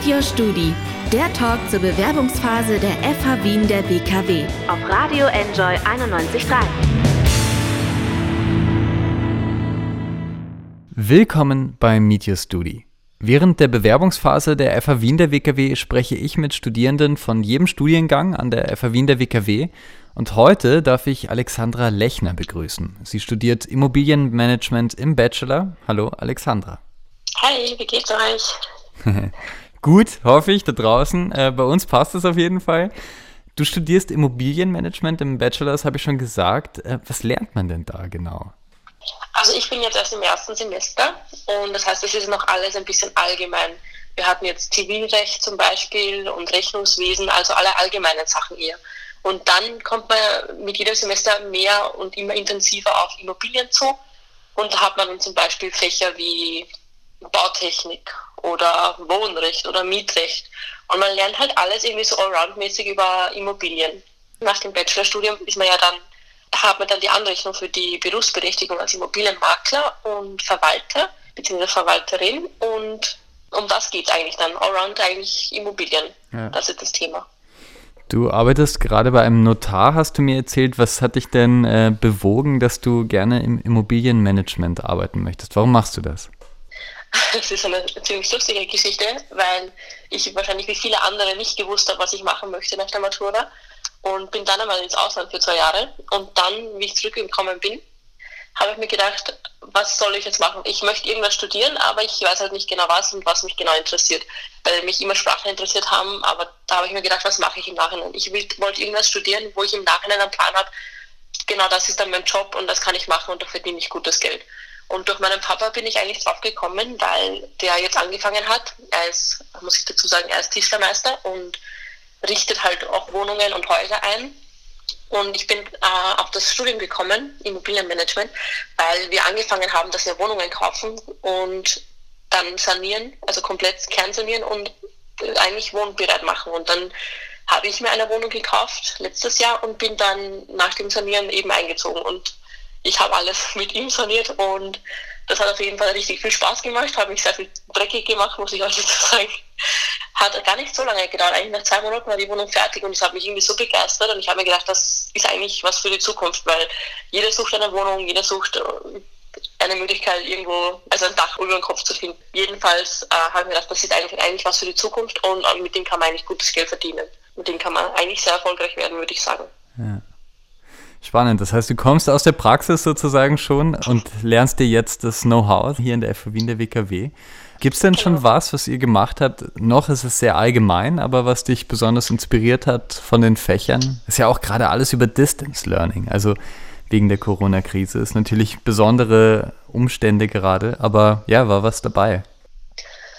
Meet Your Studi, der Talk zur Bewerbungsphase der FH Wien der BKW auf Radio Enjoy 91.3. Willkommen beim Meet Your Studi. Während der Bewerbungsphase der FH Wien der WKW spreche ich mit Studierenden von jedem Studiengang an der FH Wien der WKW und heute darf ich Alexandra Lechner begrüßen. Sie studiert Immobilienmanagement im Bachelor. Hallo Alexandra. Hi, wie geht's euch? Gut, hoffe ich, da draußen. Äh, bei uns passt es auf jeden Fall. Du studierst Immobilienmanagement im Bachelor, das habe ich schon gesagt. Äh, was lernt man denn da genau? Also ich bin jetzt erst im ersten Semester und das heißt, es ist noch alles ein bisschen allgemein. Wir hatten jetzt Zivilrecht zum Beispiel und Rechnungswesen, also alle allgemeinen Sachen eher. Und dann kommt man mit jedem Semester mehr und immer intensiver auf Immobilien zu. Und da hat man dann zum Beispiel Fächer wie Bautechnik oder Wohnrecht oder Mietrecht. Und man lernt halt alles irgendwie so allroundmäßig über Immobilien. Nach dem Bachelorstudium ist man ja dann, hat man dann die Anrechnung für die Berufsberechtigung als Immobilienmakler und Verwalter bzw. Verwalterin und um das geht es eigentlich dann. Allround eigentlich Immobilien. Ja. Das ist das Thema. Du arbeitest gerade bei einem Notar, hast du mir erzählt. Was hat dich denn äh, bewogen, dass du gerne im Immobilienmanagement arbeiten möchtest? Warum machst du das? Das ist eine ziemlich lustige Geschichte, weil ich wahrscheinlich wie viele andere nicht gewusst habe, was ich machen möchte nach der Matura und bin dann einmal ins Ausland für zwei Jahre und dann, wie ich zurückgekommen bin, habe ich mir gedacht, was soll ich jetzt machen? Ich möchte irgendwas studieren, aber ich weiß halt nicht genau was und was mich genau interessiert, weil mich immer Sprachen interessiert haben, aber da habe ich mir gedacht, was mache ich im Nachhinein? Ich wollte irgendwas studieren, wo ich im Nachhinein einen Plan habe, genau das ist dann mein Job und das kann ich machen und da verdiene ich gutes Geld. Und durch meinen Papa bin ich eigentlich drauf gekommen, weil der jetzt angefangen hat. Er ist, muss ich dazu sagen, ist Tischlermeister und richtet halt auch Wohnungen und Häuser ein. Und ich bin äh, auf das Studium gekommen, Immobilienmanagement, weil wir angefangen haben, dass wir Wohnungen kaufen und dann sanieren, also komplett kernsanieren und eigentlich wohnbereit machen. Und dann habe ich mir eine Wohnung gekauft letztes Jahr und bin dann nach dem Sanieren eben eingezogen. Und ich habe alles mit ihm saniert und das hat auf jeden Fall richtig viel Spaß gemacht, habe mich sehr viel dreckig gemacht, muss ich euch jetzt sagen. Hat gar nicht so lange gedauert, eigentlich nach zwei Monaten war die Wohnung fertig und es hat mich irgendwie so begeistert und ich habe mir gedacht, das ist eigentlich was für die Zukunft, weil jeder sucht eine Wohnung, jeder sucht äh, eine Möglichkeit, irgendwo, also ein Dach über den Kopf zu finden. Jedenfalls äh, habe ich mir gedacht, das ist eigentlich, eigentlich was für die Zukunft und äh, mit dem kann man eigentlich gutes Geld verdienen. Mit dem kann man eigentlich sehr erfolgreich werden, würde ich sagen. Spannend. Das heißt, du kommst aus der Praxis sozusagen schon und lernst dir jetzt das Know-how hier in der FW in der WKW. Gibt es denn schon genau. was, was ihr gemacht habt? Noch ist es sehr allgemein, aber was dich besonders inspiriert hat von den Fächern? Ist ja auch gerade alles über Distance Learning. Also wegen der Corona-Krise ist natürlich besondere Umstände gerade, aber ja, war was dabei.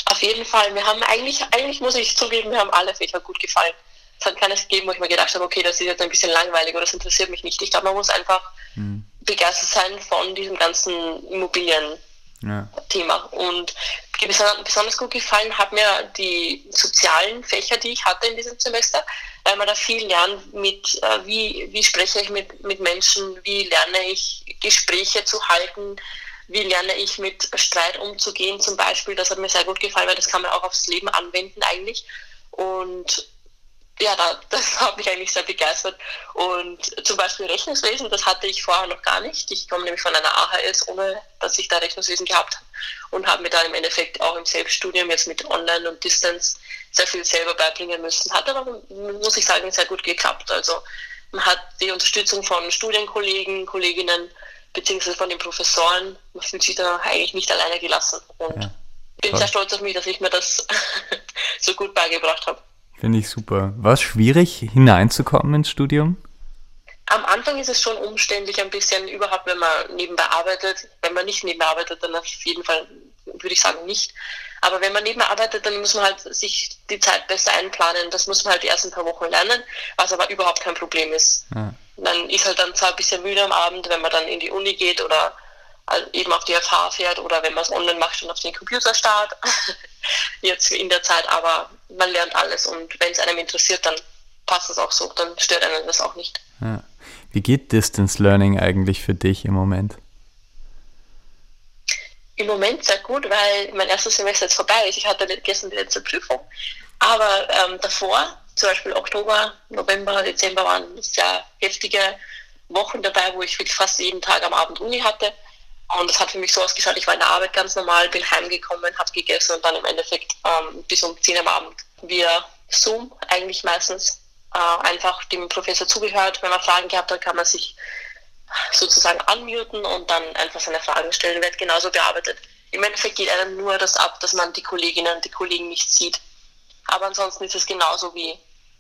Auf jeden Fall. Wir haben eigentlich, eigentlich muss ich zugeben, wir haben alle Fächer gut gefallen es hat keines gegeben, wo ich mir gedacht habe, okay, das ist jetzt ein bisschen langweilig oder das interessiert mich nicht. Ich glaube, man muss einfach mhm. begeistert sein von diesem ganzen Immobilien-Thema. Ja. Und besonders gut gefallen hat mir die sozialen Fächer, die ich hatte in diesem Semester, weil man da viel lernt mit, äh, wie, wie spreche ich mit, mit Menschen, wie lerne ich Gespräche zu halten, wie lerne ich mit Streit umzugehen zum Beispiel. Das hat mir sehr gut gefallen, weil das kann man auch aufs Leben anwenden eigentlich. Und ja, da, das hat mich eigentlich sehr begeistert. Und zum Beispiel Rechnungswesen, das hatte ich vorher noch gar nicht. Ich komme nämlich von einer AHS, ohne dass ich da Rechnungswesen gehabt habe. Und habe mir da im Endeffekt auch im Selbststudium jetzt mit Online und Distance sehr viel selber beibringen müssen. Hat aber, muss ich sagen, sehr gut geklappt. Also man hat die Unterstützung von Studienkollegen, Kolleginnen, beziehungsweise von den Professoren. Man fühlt sich da eigentlich nicht alleine gelassen. Und ja, bin sehr stolz auf mich, dass ich mir das so gut beigebracht habe. Finde ich super. War es schwierig, hineinzukommen ins Studium? Am Anfang ist es schon umständlich ein bisschen, überhaupt wenn man nebenbei arbeitet. Wenn man nicht nebenbei arbeitet, dann auf jeden Fall würde ich sagen nicht. Aber wenn man nebenbei arbeitet, dann muss man halt sich die Zeit besser einplanen. Das muss man halt die ersten paar Wochen lernen, was aber überhaupt kein Problem ist. Ja. Man ist halt dann zwar ein bisschen müde am Abend, wenn man dann in die Uni geht oder eben auf die FH fährt oder wenn man es online macht und auf den Computer startet. Jetzt in der Zeit, aber man lernt alles und wenn es einem interessiert, dann passt es auch so, dann stört einen das auch nicht. Ja. Wie geht Distance Learning eigentlich für dich im Moment? Im Moment sehr gut, weil mein erstes Semester jetzt vorbei ist. Ich hatte gestern die letzte Prüfung. Aber ähm, davor, zum Beispiel Oktober, November, Dezember, waren sehr heftige Wochen dabei, wo ich wirklich fast jeden Tag am Abend Uni hatte. Und das hat für mich so ausgeschaut, ich war in der Arbeit ganz normal, bin heimgekommen, habe gegessen und dann im Endeffekt ähm, bis um 10 am Abend via Zoom eigentlich meistens äh, einfach dem Professor zugehört. Wenn man Fragen gehabt hat, kann man sich sozusagen anmuten und dann einfach seine Fragen stellen, wird genauso bearbeitet. Im Endeffekt geht einem nur das ab, dass man die Kolleginnen und die Kollegen nicht sieht. Aber ansonsten ist es genauso wie,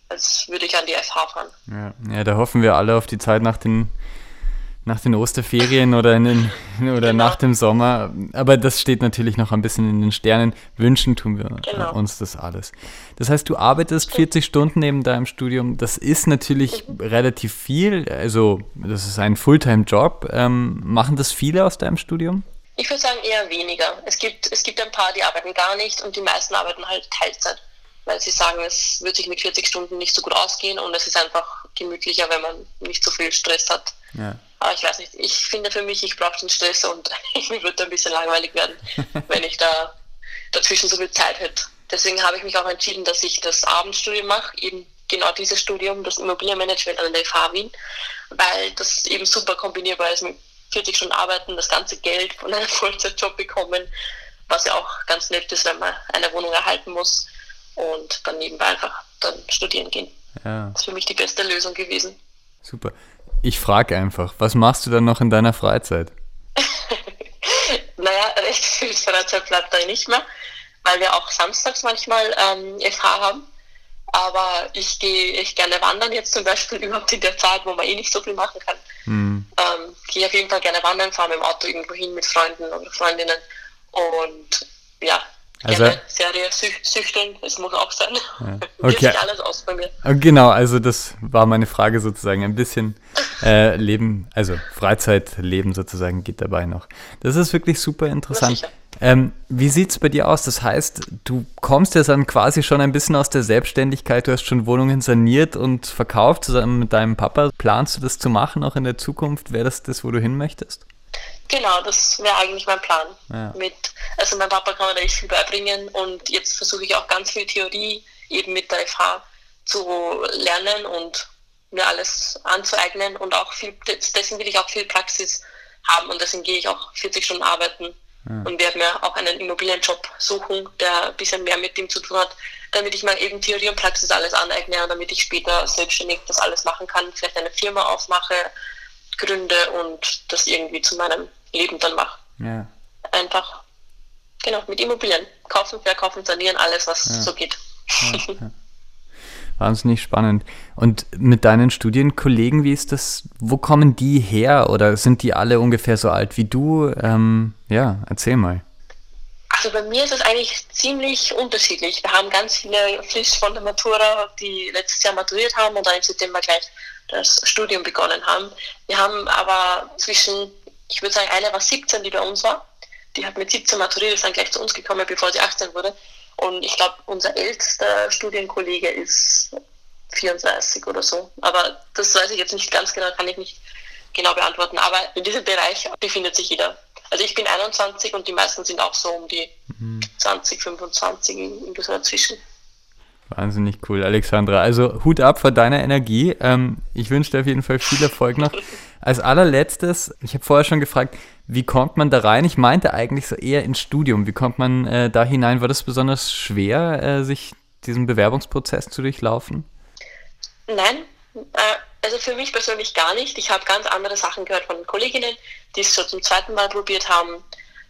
als würde ich an die FH fahren. Ja, ja da hoffen wir alle auf die Zeit nach den nach den Osterferien oder, in den, oder genau. nach dem Sommer. Aber das steht natürlich noch ein bisschen in den Sternen. Wünschen tun wir genau. uns das alles. Das heißt, du arbeitest 40 Stunden neben deinem Studium. Das ist natürlich mhm. relativ viel. Also, das ist ein Fulltime-Job. Ähm, machen das viele aus deinem Studium? Ich würde sagen eher weniger. Es gibt, es gibt ein paar, die arbeiten gar nicht und die meisten arbeiten halt Teilzeit, weil sie sagen, es wird sich mit 40 Stunden nicht so gut ausgehen und es ist einfach gemütlicher, wenn man nicht so viel Stress hat. Ja. Aber ich weiß nicht, ich finde für mich, ich brauche den Stress und mir wird ein bisschen langweilig werden, wenn ich da dazwischen so viel Zeit hätte. Deswegen habe ich mich auch entschieden, dass ich das Abendstudium mache, eben genau dieses Studium, das Immobilienmanagement an der FH Wien, weil das eben super kombinierbar ist mit 40 Stunden arbeiten, das ganze Geld von einem Vollzeitjob bekommen, was ja auch ganz nett ist, wenn man eine Wohnung erhalten muss und dann nebenbei einfach dann studieren gehen. Ja. Das ist für mich die beste Lösung gewesen. Super. Ich frage einfach, was machst du dann noch in deiner Freizeit? naja, recht viel Freizeit bleibt da nicht mehr, weil wir auch samstags manchmal ähm, FH haben. Aber ich gehe echt gerne wandern jetzt zum Beispiel überhaupt in der Zeit, wo man eh nicht so viel machen kann. Mhm. Ähm, gehe auf jeden Fall gerne wandern, fahre mit dem Auto irgendwo hin mit Freunden oder Freundinnen. Und ja, also, Gerne Serie süchteln, es muss auch sein. Ja. Okay. alles aus bei mir. Äh, genau, also das war meine Frage sozusagen. Ein bisschen äh, Leben, also Freizeitleben sozusagen geht dabei noch. Das ist wirklich super interessant. Ähm, wie sieht es bei dir aus? Das heißt, du kommst ja dann quasi schon ein bisschen aus der Selbstständigkeit. Du hast schon Wohnungen saniert und verkauft zusammen mit deinem Papa. Planst du das zu machen auch in der Zukunft? Wäre das das, wo du hin möchtest? Genau, das wäre eigentlich mein Plan. Ja. Mit, also mein Papa kann mir da echt viel beibringen und jetzt versuche ich auch ganz viel Theorie eben mit der FH zu lernen und mir alles anzueignen und auch viel, deswegen will ich auch viel Praxis haben und deswegen gehe ich auch 40 Stunden arbeiten ja. und werde mir auch einen Immobilienjob suchen, der ein bisschen mehr mit dem zu tun hat, damit ich mir eben Theorie und Praxis alles aneigne und damit ich später selbstständig das alles machen kann, vielleicht eine Firma aufmache, gründe und das irgendwie zu meinem Leben dann mache. Ja. Einfach, genau, mit Immobilien. Kaufen, verkaufen, sanieren, alles, was ja. so geht. Ja, Wahnsinnig spannend. Und mit deinen Studienkollegen, wie ist das? Wo kommen die her? Oder sind die alle ungefähr so alt wie du? Ähm, ja, erzähl mal. Also bei mir ist es eigentlich ziemlich unterschiedlich. Wir haben ganz viele frisch von der Matura, die letztes Jahr maturiert haben und dann im September gleich das Studium begonnen haben. Wir haben aber zwischen ich würde sagen, eine war 17, die bei uns war. Die hat mit 17 maturiert, ist dann gleich zu uns gekommen, bevor sie 18 wurde. Und ich glaube, unser ältester Studienkollege ist 34 oder so. Aber das weiß ich jetzt nicht ganz genau, kann ich nicht genau beantworten. Aber in diesem Bereich befindet sich jeder. Also ich bin 21 und die meisten sind auch so um die mhm. 20, 25 in, so dazwischen. Wahnsinnig cool, Alexandra. Also Hut ab vor deiner Energie. Ähm, ich wünsche dir auf jeden Fall viel Erfolg noch. Als allerletztes, ich habe vorher schon gefragt, wie kommt man da rein? Ich meinte eigentlich so eher ins Studium. Wie kommt man äh, da hinein? War das besonders schwer, äh, sich diesen Bewerbungsprozess zu durchlaufen? Nein, äh, also für mich persönlich gar nicht. Ich habe ganz andere Sachen gehört von Kolleginnen, die es schon zum zweiten Mal probiert haben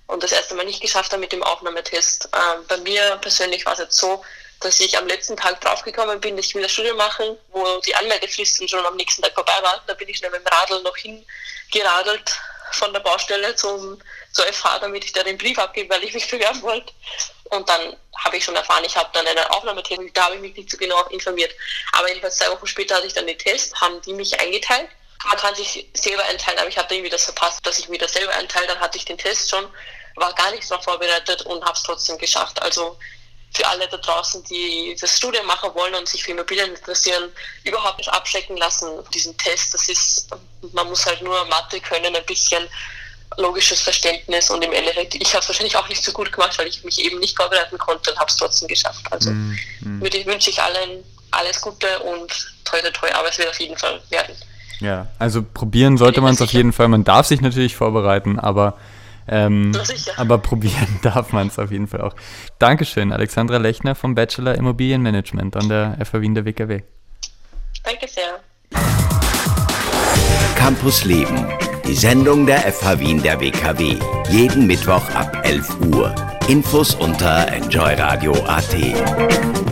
und das erste Mal nicht geschafft haben mit dem Aufnahmetest. Ähm, bei mir persönlich war es jetzt so, dass ich am letzten Tag draufgekommen bin, dass ich das Studium machen, wo die Anmeldefristen schon am nächsten Tag vorbei war. Da bin ich schnell mit dem Radl noch hingeradelt von der Baustelle zum, zur FH, damit ich da den Brief abgebe, weil ich mich bewerben wollte. Und dann habe ich schon erfahren, ich habe dann eine Aufnahmetechnik, da habe ich mich nicht so genau informiert. Aber jedenfalls zwei Wochen später hatte ich dann den Test, haben die mich eingeteilt. Man kann sich selber einteilen, aber ich habe irgendwie das verpasst, dass ich mir das selber einteile. Dann hatte ich den Test schon, war gar nicht darauf vorbereitet und habe es trotzdem geschafft. Also für alle da draußen, die das Studium machen wollen und sich für Immobilien interessieren, überhaupt nicht abschrecken lassen diesen Test. Das ist, man muss halt nur Mathe können ein bisschen logisches Verständnis und im Endeffekt, ich habe es wahrscheinlich auch nicht so gut gemacht, weil ich mich eben nicht vorbereiten konnte und habe es trotzdem geschafft. Also mm, mm. wünsche ich allen alles Gute und toi toi toi, aber es wird auf jeden Fall werden. Ja, also probieren sollte man es auf jeden Fall. Man darf sich natürlich vorbereiten, aber, ähm, aber probieren darf man es auf jeden Fall auch. Dankeschön, Alexandra Lechner vom Bachelor Immobilienmanagement an der FH Wien der WKW. Danke sehr. Campus Leben, die Sendung der FH Wien der WKW. Jeden Mittwoch ab 11 Uhr. Infos unter enjoyradio.at.